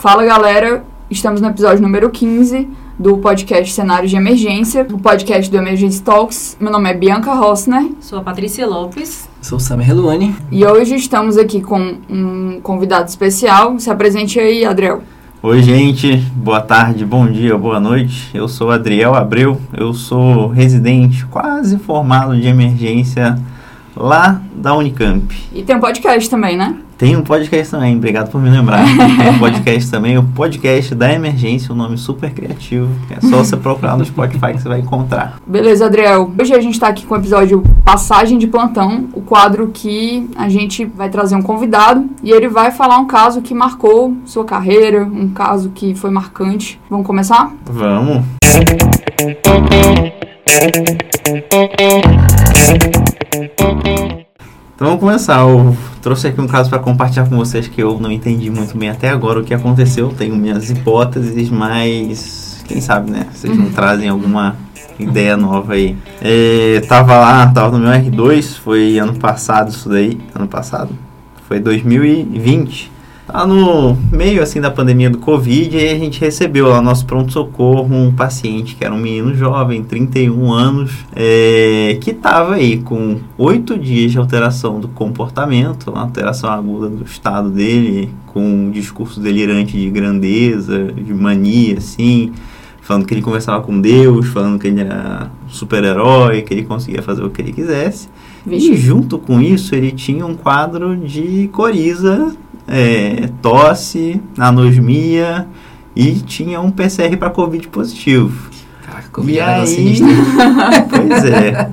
Fala galera, estamos no episódio número 15 do podcast Cenários de Emergência, o podcast do Emergency Talks. Meu nome é Bianca Rossner. Sou a Patrícia Lopes. Sou o Samir Reluane. E hoje estamos aqui com um convidado especial. Se apresente aí, Adriel. Oi, gente. Boa tarde, bom dia, boa noite. Eu sou Adriel Abreu. Eu sou residente quase formado de emergência lá da Unicamp. E tem um podcast também, né? Tem um podcast também, obrigado por me lembrar. Tem um podcast também, o podcast da emergência, um nome super criativo. É só você procurar no Spotify que você vai encontrar. Beleza, Adriel. Hoje a gente está aqui com o episódio Passagem de Plantão, o quadro que a gente vai trazer um convidado e ele vai falar um caso que marcou sua carreira, um caso que foi marcante. Vamos começar? Vamos. Então vamos começar. Eu trouxe aqui um caso para compartilhar com vocês que eu não entendi muito bem até agora o que aconteceu. Tenho minhas hipóteses, mas quem sabe, né? Vocês não trazem alguma ideia nova aí. É, tava lá, tava no meu R2, foi ano passado isso daí. Ano passado? Foi 2020. Tá no meio assim da pandemia do Covid, a gente recebeu lá no nosso pronto-socorro um paciente que era um menino jovem, 31 anos, é, que estava aí com oito dias de alteração do comportamento, alteração aguda do estado dele, com um discurso delirante de grandeza, de mania, assim, falando que ele conversava com Deus, falando que ele era super-herói, que ele conseguia fazer o que ele quisesse. Vixe. E junto com isso, ele tinha um quadro de coriza é, tosse, anosmia e tinha um PCR para Covid positivo. Caraca, E Covid é negócio aí, sinistro. pois é,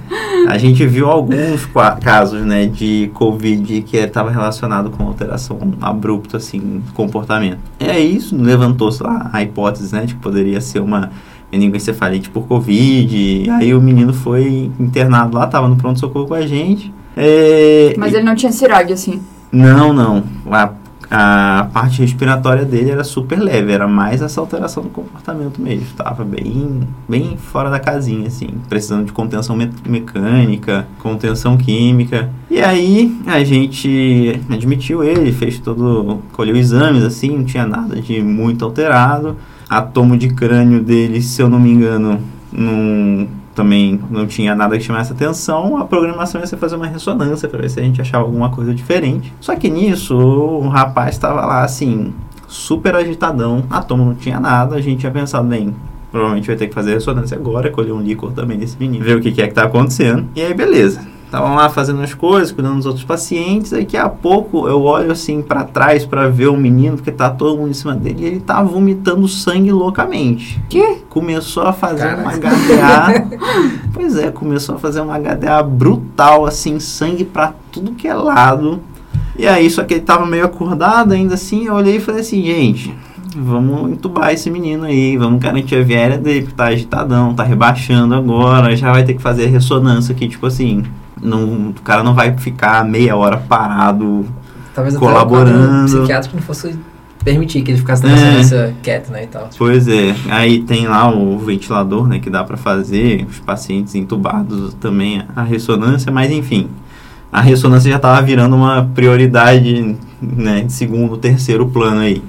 a gente viu alguns casos, né, de Covid que estava relacionado com alteração abrupta, assim, do comportamento. E aí isso levantou-se lá a hipótese, né, de que poderia ser uma meningoencefalite por Covid. E aí o menino foi internado lá, estava no pronto-socorro com a gente. É, Mas e- ele não tinha cirag, assim. não, não. A, a parte respiratória dele era super leve, era mais essa alteração do comportamento mesmo. Tava bem, bem fora da casinha, assim, precisando de contenção me- mecânica, contenção química. E aí a gente admitiu ele, fez todo. colheu exames, assim, não tinha nada de muito alterado. A tomo de crânio dele, se eu não me engano, não, também não tinha nada que chamasse atenção. A programação ia ser fazer uma ressonância para ver se a gente achava alguma coisa diferente. Só que nisso, o rapaz estava lá assim, super agitadão. A tomo não tinha nada. A gente tinha pensado, bem, provavelmente vai ter que fazer ressonância agora, colher um líquor também desse menino, ver o que, que é que tá acontecendo. E aí, beleza. Estavam lá fazendo as coisas, cuidando dos outros pacientes. Daqui a pouco eu olho assim para trás para ver o menino, porque tá todo mundo em cima dele e ele tá vomitando sangue loucamente. Que? Começou a fazer Caraca. uma HDA. pois é, começou a fazer uma HDA brutal, assim, sangue pra tudo que é lado. E aí, só que ele tava meio acordado ainda assim. Eu olhei e falei assim, gente, vamos entubar esse menino aí, vamos garantir a viária dele, porque tá agitadão, tá rebaixando agora, já vai ter que fazer a ressonância aqui, tipo assim. Não, o cara não vai ficar meia hora parado Talvez até colaborando. o quadro psiquiátrico não fosse permitir que ele ficasse É. nessa ressonância quieto, né, e tal. Pois é, aí tem lá o ventilador, né, que dá pra fazer, os pacientes entubados também a ressonância, mas enfim, a ressonância já tava virando uma prioridade, né, de segundo, terceiro plano aí.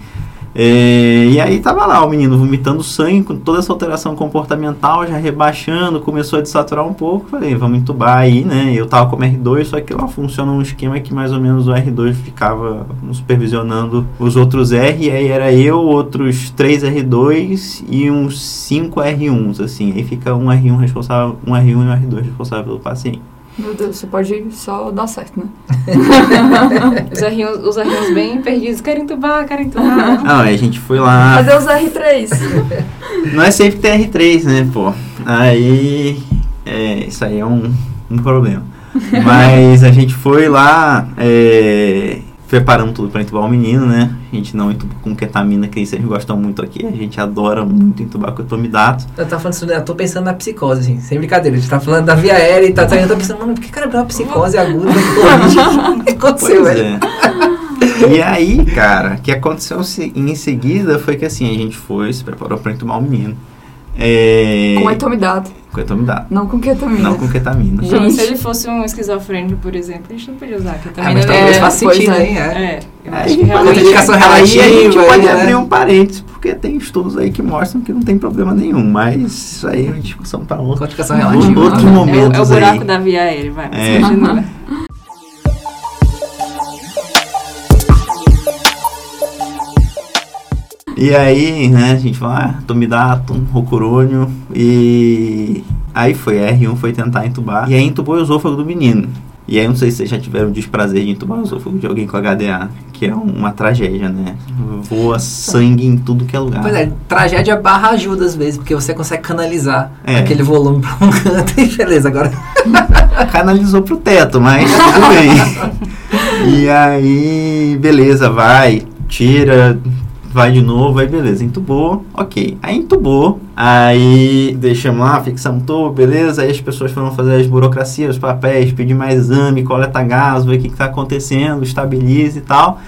É, e aí tava lá o menino vomitando sangue, com toda essa alteração comportamental, já rebaixando, começou a desaturar um pouco, falei, vamos entubar aí, né, eu tava como R2, só que lá funciona um esquema que mais ou menos o R2 ficava supervisionando os outros R, e aí era eu, outros 3 R2 e uns 5 R1s, assim, aí fica um R1 responsável, um R1 e um R2 responsável pelo paciente. Meu Deus, você pode só dar certo, né? Os arrinhos, os arrinhos bem perdidos. Querem entubar, querem entubar. Ah, aí a gente foi lá... Cadê os R3? Não é sempre TR3, né, pô? Aí. É, isso aí é um, um problema. Mas a gente foi lá, é, preparamos tudo pra entubar o menino, né? A gente não entuba com ketamina, que vocês gostam muito aqui. A gente adora muito entubar com etomidato. Eu tava falando isso, né, eu tô pensando na psicose, assim, sem brincadeira. A gente tá falando da via aérea e tá, tá eu tô pensando, mano, por que cara deu uma psicose aguda? O que aconteceu, Pois velho? é. E aí, cara, o que aconteceu em seguida foi que assim, a gente foi, se preparou pra entubar o menino. É... Com etomidato, Com etomidado. não com ketamina. Não com ketamina. Gente. Então, se ele fosse um esquizofrênico, por exemplo, a gente não podia usar, que Ah, mas não talvez é, faça sentido, é. hein? É. É, eu Aí, acho que realmente... a indicação aí a gente relativa, pode né? abrir um parênteses, porque tem estudos aí que mostram que não tem problema nenhum, mas isso aí é uma discussão para outro, Quantificação relativa. outros né? É o, é buraco aí. da via aérea, vai. É. continua. E aí, né, a gente fala, ah, tomidato, rocurônio, e aí foi, a R1 foi tentar entubar, e aí entubou o esôfago do menino. E aí, não sei se vocês já tiveram o desprazer de entubar o esôfago de alguém com HDA, que é uma tragédia, né? Voa sangue em tudo que é lugar. Pois é, tragédia barra ajuda às vezes, porque você consegue canalizar É. aquele volume pra um canto e beleza, agora canalizou pro teto, mas tudo bem. e aí, beleza, vai, tira, vai de novo, aí beleza, entubou, ok. Aí entubou, aí deixamos lá, fixamos tudo, beleza, aí as pessoas foram fazer as burocracias, os papéis, pedir mais exame, coleta gás, ver o que, que tá acontecendo, estabilize e tal.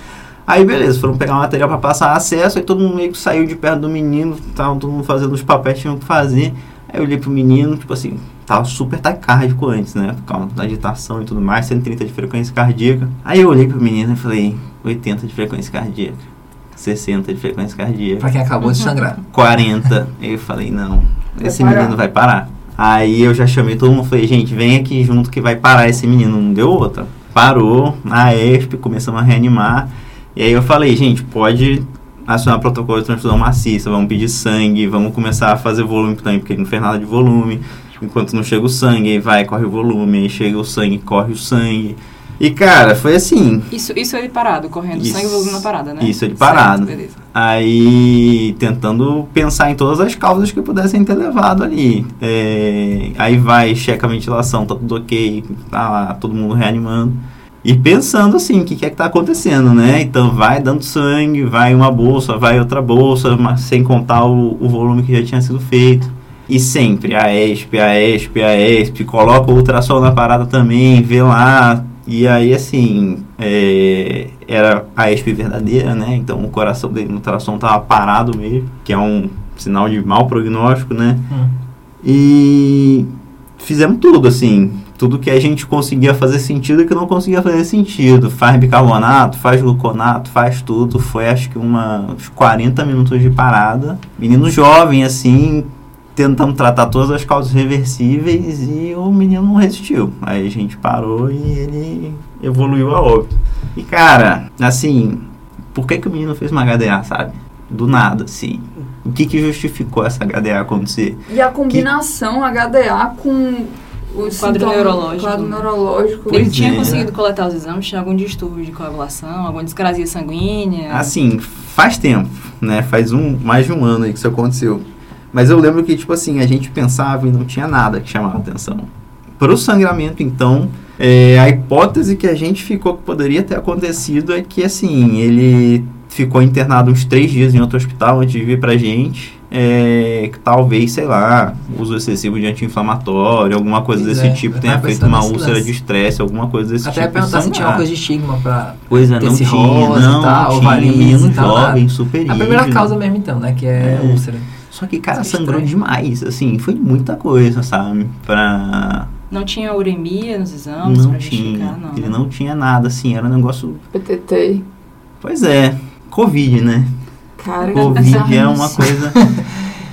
Aí beleza, foram pegar o material para passar acesso, aí todo mundo meio que saiu de perto do menino, estavam todo mundo fazendo os papéis tinham que fazer. Aí eu olhei pro menino, tipo assim, tava super taquicárdico antes, né? Por causa da agitação e tudo mais, 130 de frequência cardíaca. Aí eu olhei pro menino e falei, 80 de frequência cardíaca, 60 de frequência cardíaca, pra quem acabou de sangrar. 40. Aí eu falei, não, esse parar. menino vai parar. Aí eu já chamei todo mundo, falei, gente, vem aqui junto que vai parar esse menino. Não deu outra. Parou, na ESP, começamos a reanimar. E aí eu falei, gente, pode acionar protocolo de transfusão maciça, vamos pedir sangue, vamos começar a fazer volume também, porque ele não fez nada de volume. Enquanto não chega o sangue, aí vai, corre o volume, aí chega o sangue, corre o sangue. E cara, foi assim, Isso, isso ele parado, correndo Isso. sangue e volume na parada, né? Isso, ele Certo, parado. beleza. Aí, tentando pensar em todas as causas que pudessem ter levado ali. É, aí vai, checa a ventilação, tá tudo ok, tá lá, todo mundo reanimando. E pensando assim, o que, que é que tá acontecendo, né? Então vai dando sangue, vai uma bolsa, vai outra bolsa, mas sem contar o, o volume que já tinha sido feito. E sempre, a ESP, a ESP, a ESP, coloca o ultrassom na parada também, vê lá. E aí, assim, é, era a ESP verdadeira, né? Então o coração dele no ultrassom tava parado mesmo, que é um sinal de mau prognóstico, né? Hum. E fizemos tudo, assim. Tudo que a gente conseguia fazer sentido e que não conseguia fazer sentido. Faz bicarbonato, faz gluconato, faz tudo. Foi acho que uma, uns 40 minutos de parada. Menino jovem, assim, tentando tratar todas as causas reversíveis e o menino não resistiu. Aí a gente parou e ele evoluiu a óbito. E cara, assim, por que, que o menino fez uma HDA, sabe? Do nada, assim. O que, que justificou essa HDA acontecer? E a combinação HDA com o quadro sintoma- neurológico. quadro neurológico. Ele Pois tinha é. conseguido coletar os exames, tinha algum distúrbio de coagulação, alguma discrasia sanguínea. Assim, faz tempo, né? Faz um, mais de um ano aí que isso aconteceu. Mas eu lembro que, tipo assim, a gente pensava e não tinha nada que chamava atenção. Para o sangramento, então, é, a hipótese que a gente ficou que poderia ter acontecido é que, assim, ele ficou internado uns três dias em outro hospital antes de vir pra gente. É, que talvez, sei lá, uso excessivo de anti-inflamatório, alguma coisa Pois desse é, tipo, tenha feito uma úlcera lance. de estresse, alguma coisa desse Até tipo. perguntar se tinha sangrar. uma coisa de estigma pra. Pois é, não tinha, e não, tal, tinha, menino jovem, super A primeira causa mesmo, então, né? Que é, É. úlcera. Só que, cara, Isso é sangrou estranho. demais, assim, foi muita coisa, sabe? Pra... Não tinha uremia nos exames não pra tinha, não. ele né? não tinha nada, assim, era um negócio... PTT. Pois é, Covid, né? Cara, Covid é bizarro uma coisa...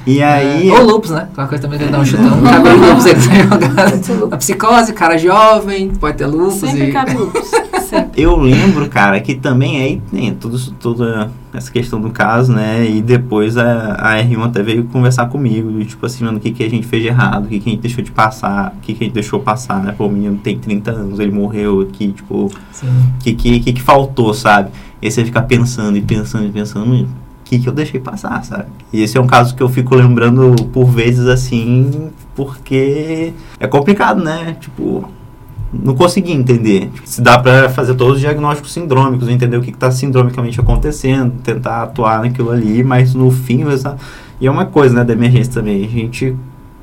E aí... É, Ou lupus, né? Qualquer coisa também que ele dá um chutão. Cabe o lupus, ele tá. Pode ser lúpus. A psicose, cara jovem, pode ter lupus Sempre e... cabe lupus. Eu lembro, cara, que também aí tem tudo, isso- toda essa questão do caso, né? E depois a, a R1 até veio conversar comigo, e, tipo assim, mano, o que, que a gente fez de errado, o que, que a gente deixou de passar, o que, que a gente deixou passar, né? Pô, o menino tem 30 anos, ele morreu aqui, tipo, o que, que, que, que faltou, sabe? E aí você fica pensando e pensando e pensando, "Mano, o que, que eu deixei passar, sabe? E esse é um caso que eu fico lembrando por vezes assim, porque é complicado, né? Tipo, não consegui entender. Se dá pra fazer todos os diagnósticos sindrômicos, entender o que, que tá sindromicamente acontecendo, tentar atuar naquilo ali, mas no fim, essa... e é uma coisa, né, da emergência também. A gente,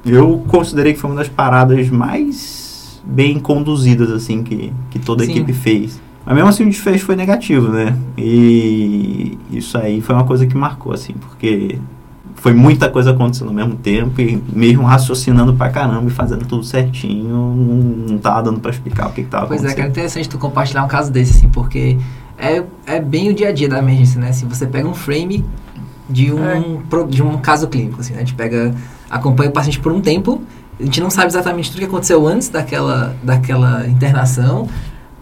eu considerei que foi uma das paradas mais bem conduzidas, assim, que, que toda a Sim. equipe fez. Mas mesmo assim o desfecho foi negativo, né? E isso aí foi uma coisa que marcou, assim, porque foi muita coisa acontecendo ao mesmo tempo e mesmo raciocinando pra caramba e fazendo tudo certinho, não, não tava dando pra explicar o que, que tava Pois é, acontecendo. cara, interessante tu compartilhar um caso desse, assim, porque é, é bem o dia a dia da emergência, né? Se você pega um frame de um, É. pro- de um caso clínico, assim, né? A gente pega, acompanha o paciente por um tempo, a gente não sabe exatamente tudo que aconteceu antes daquela, daquela internação,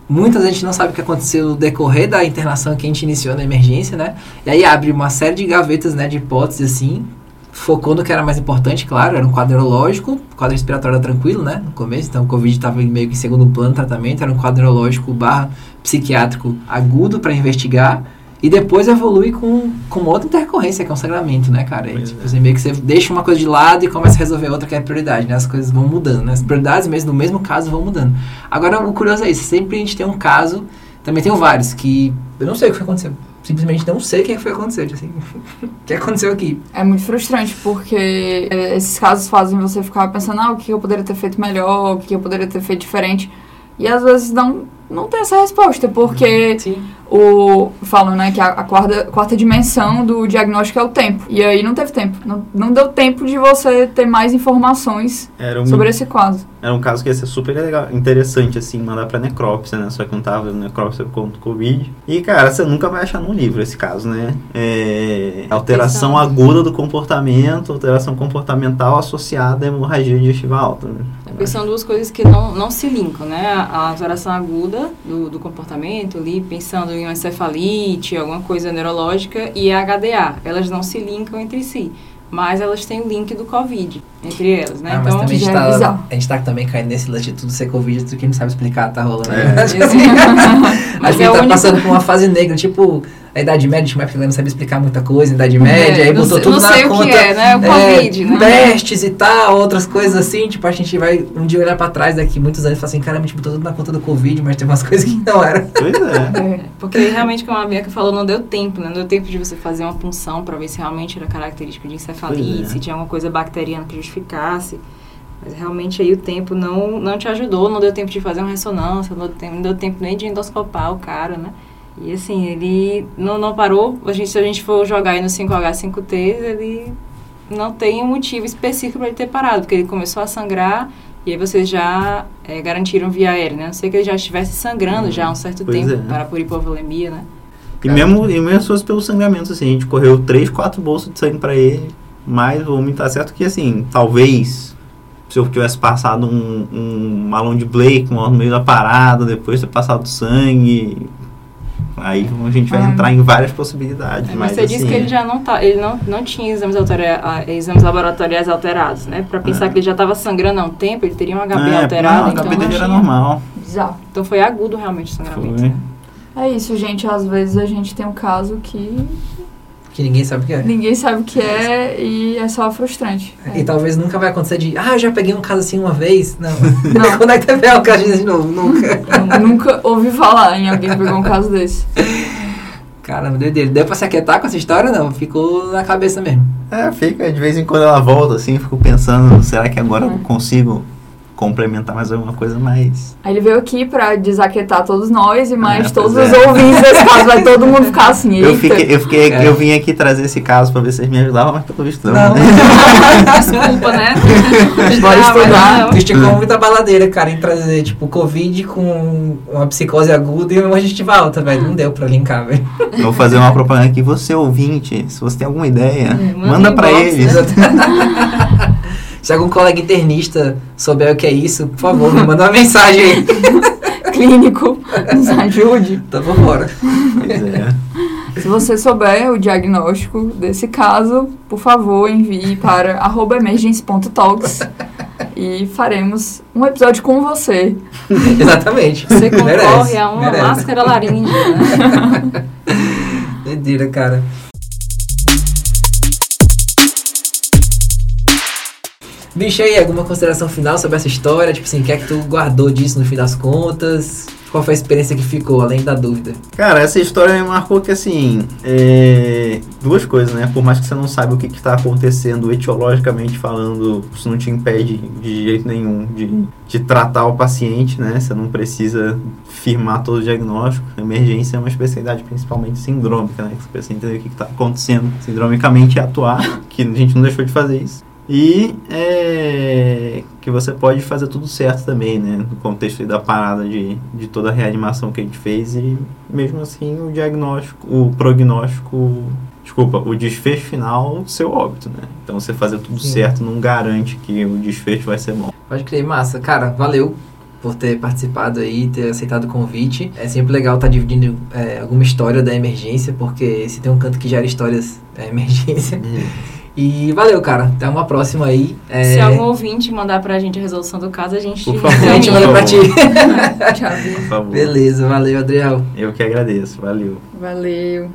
muitas gente não sabe o que aconteceu no decorrer da internação que a gente iniciou na emergência, né? E aí abre uma série de gavetas, né, de hipóteses, assim, focou no que era mais importante, claro, era um quadro neurológico, o quadro respiratório tranquilo, né, no começo, então o Covid estava meio que em segundo plano tratamento, era um quadro neurológico barra psiquiátrico agudo para investigar, e depois evolui com, com outra intercorrência, que é um sangramento, né, cara? E, Pois tipo, é. assim, meio que você deixa uma coisa de lado e começa a resolver outra que é prioridade, né? As coisas vão mudando, né? As prioridades mesmo no mesmo caso vão mudando. Agora, o curioso é isso, sempre a gente tem um caso, também tenho vários, que eu não sei o que foi aconteceu. Simplesmente não sei o que foi acontecer, assim. o que aconteceu aqui? É muito frustrante, porque é, esses casos fazem você ficar pensando, ah, o que eu poderia ter feito melhor, o que eu poderia ter feito diferente. E às vezes não, não tem essa resposta, porque Sim. o falam, né, que a, a quarta, quarta dimensão do diagnóstico é o tempo. E aí não teve tempo. Não, não deu tempo de você ter mais informações Era um, sobre esse caso. era um caso que ia ser super legal, interessante, assim, mandar pra necrópsia, né? Só que não tava vendo necrópsia contra o Covid. E, cara, você nunca vai achar num livro esse caso, né? É, alteração Exato. aguda do comportamento, alteração comportamental associada à hemorragia digestiva alta. né? Porque são duas coisas que não, não se linkam, né? A alteração aguda do, do comportamento, ali, pensando em uma encefalite, alguma coisa neurológica, e a HDA. Elas não se linkam entre si. Mas elas têm o link do Covid entre elas, né? Ah, também a gente, é tá, bizarro. a gente tá também caindo nesse lance de tudo ser Covid, tudo que não sabe explicar tá rolando. É. a gente é o tá único- passando por uma fase negra, tipo a Idade Média, uma época que ela não sabia explicar muita coisa, Idade Média, É, aí não botou sei- tudo não na sei o conta. que é, né? O Covid, né? Pestes e tal, outras coisas assim, tipo, a gente vai um dia olhar pra trás daqui muitos anos e falar assim, caramba, a gente botou tudo na conta do Covid, mas tem umas coisas que não eram. Pois é. É. Porque realmente, como a Bianca falou, não deu tempo, né? Não deu tempo de você fazer uma punção para ver se realmente era característico de encefalite, é. se tinha alguma coisa bacteriana que justificasse. Mas realmente aí o tempo não, não te ajudou, não deu tempo de fazer uma ressonância, não deu tempo, não deu tempo nem de endoscopar o cara, né? E assim, ele não, não parou. A gente, se a gente for jogar aí no 5H, 5T, ele não tem um motivo específico para ele ter parado, porque ele começou a sangrar e aí vocês já é, garantiram via aérea, né? A não ser que ele já estivesse sangrando já há um certo Pois tempo é. para por hipovolemia, né? E mesmo, e mesmo se fosse pelo sangramento, assim, a gente correu 3, 4 bolsas de sangue pra ele, mas o homem tá certo que, assim, talvez se eu tivesse passado um, um malão de Blake no meio da parada, depois ter passado sangue, aí a gente vai Ah. entrar em várias possibilidades. É, mas Mas você disse assim, que ele já não tá, ele não, não tinha exames, ah, exames laboratoriais alterados, né? Pra pensar É. que ele já estava sangrando há um tempo, ele teria um HB é, alterado, não, a então HB dele era normal. Bizarro. Então foi agudo realmente o sangramento. Foi. É isso, gente. Às vezes a gente tem um caso que Que ninguém sabe o que é. ninguém sabe o que é e é só frustrante. E talvez nunca vai acontecer de, ah, eu já peguei um caso assim uma vez. Não. Não. Quando é que teve um caso de novo? Nunca. Eu nunca ouvi falar em alguém que pegou um caso desse. Caramba, doideira. Deu pra se aquietar com essa história? Não, ficou na cabeça mesmo. É, fica, de vez em quando ela volta, assim, eu fico pensando, será que agora eu É. consigo complementar mais alguma coisa mais? Aí ele veio aqui pra desaquietar todos nós e mais É, todos pois os é. ouvintes desse caso. Vai todo mundo ficar assim, Eu, fiquei, eu, fiquei, É. eu vim aqui trazer esse caso pra ver se vocês me ajudavam, mas pelo visto não. Não. né? Desculpa, né? Bora Ah, estudar. Tu esticou muita baladeira, cara, em trazer, tipo, Covid com uma psicose aguda e uma gengiva alta, velho. Não deu pra linkar, velho. Eu vou fazer uma propaganda aqui. Você ouvinte, se você tem alguma ideia, É, manda manda pra inbox, eles. Se algum colega internista souber o que é isso, por favor, me manda uma mensagem aí. Clínico, nos ajude. Então vambora. Pois é. Se você souber o diagnóstico desse caso, por favor, envie para arroba emergency.talks e faremos um episódio com você. Exatamente. Você concorre Merece, a uma merece. máscara laríngea, né? Cara. Bicho, aí, alguma consideração final sobre essa história? Tipo assim, o que é que tu guardou disso no fim das contas? Qual foi a experiência que ficou, além da dúvida? Cara, essa história me marcou que, assim, é... duas coisas, né? Por mais que você não saiba o que está acontecendo etiologicamente falando, isso não te impede de jeito nenhum de, de tratar o paciente, né? Você não precisa firmar todo o diagnóstico. Emergência é uma especialidade principalmente sindrômica, né? Você precisa entender o que está acontecendo sindromicamente e atuar, que a gente não deixou de fazer isso. E é, que você pode fazer tudo certo também, né? No contexto da parada de, de toda a reanimação que a gente fez e mesmo assim o diagnóstico, o prognóstico, desculpa, o desfecho final seu óbito, né? Então você fazer tudo Sim. certo não garante que o desfecho vai ser bom. Pode crer, massa. Cara, valeu por ter participado aí, ter aceitado o convite. É sempre legal estar dividindo é, alguma história da emergência, porque se tem um canto que gera histórias, é a emergência. E valeu, cara. Até uma próxima aí. É, Se algum ouvinte mandar pra gente a resolução do caso, a gente Por favor. a gente manda pra ti. Favor. Beleza, valeu, Adriel. Eu que agradeço. Valeu. Valeu.